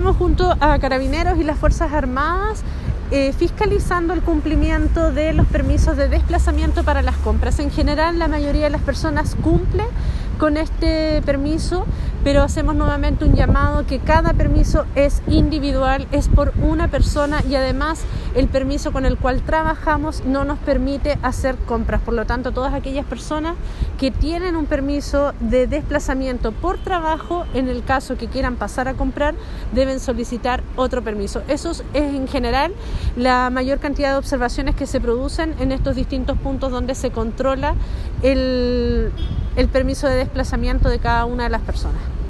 estamos junto a carabineros y las Fuerzas Armadas eh, fiscalizando el cumplimiento de los permisos de desplazamiento para las compras. En general, la mayoría de las personas cumple con este permiso, pero hacemos nuevamente un llamado que cada permiso es individual, es por una persona y además el permiso con el cual trabajamos no nos permite hacer compras. Por lo tanto, todas aquellas personas que tienen un permiso de desplazamiento por trabajo, en el caso que quieran pasar a comprar, deben solicitar otro permiso. Eso es en general la mayor cantidad de observaciones que se producen en estos distintos puntos donde se controla el, el permiso de desplazamiento de cada una de las personas.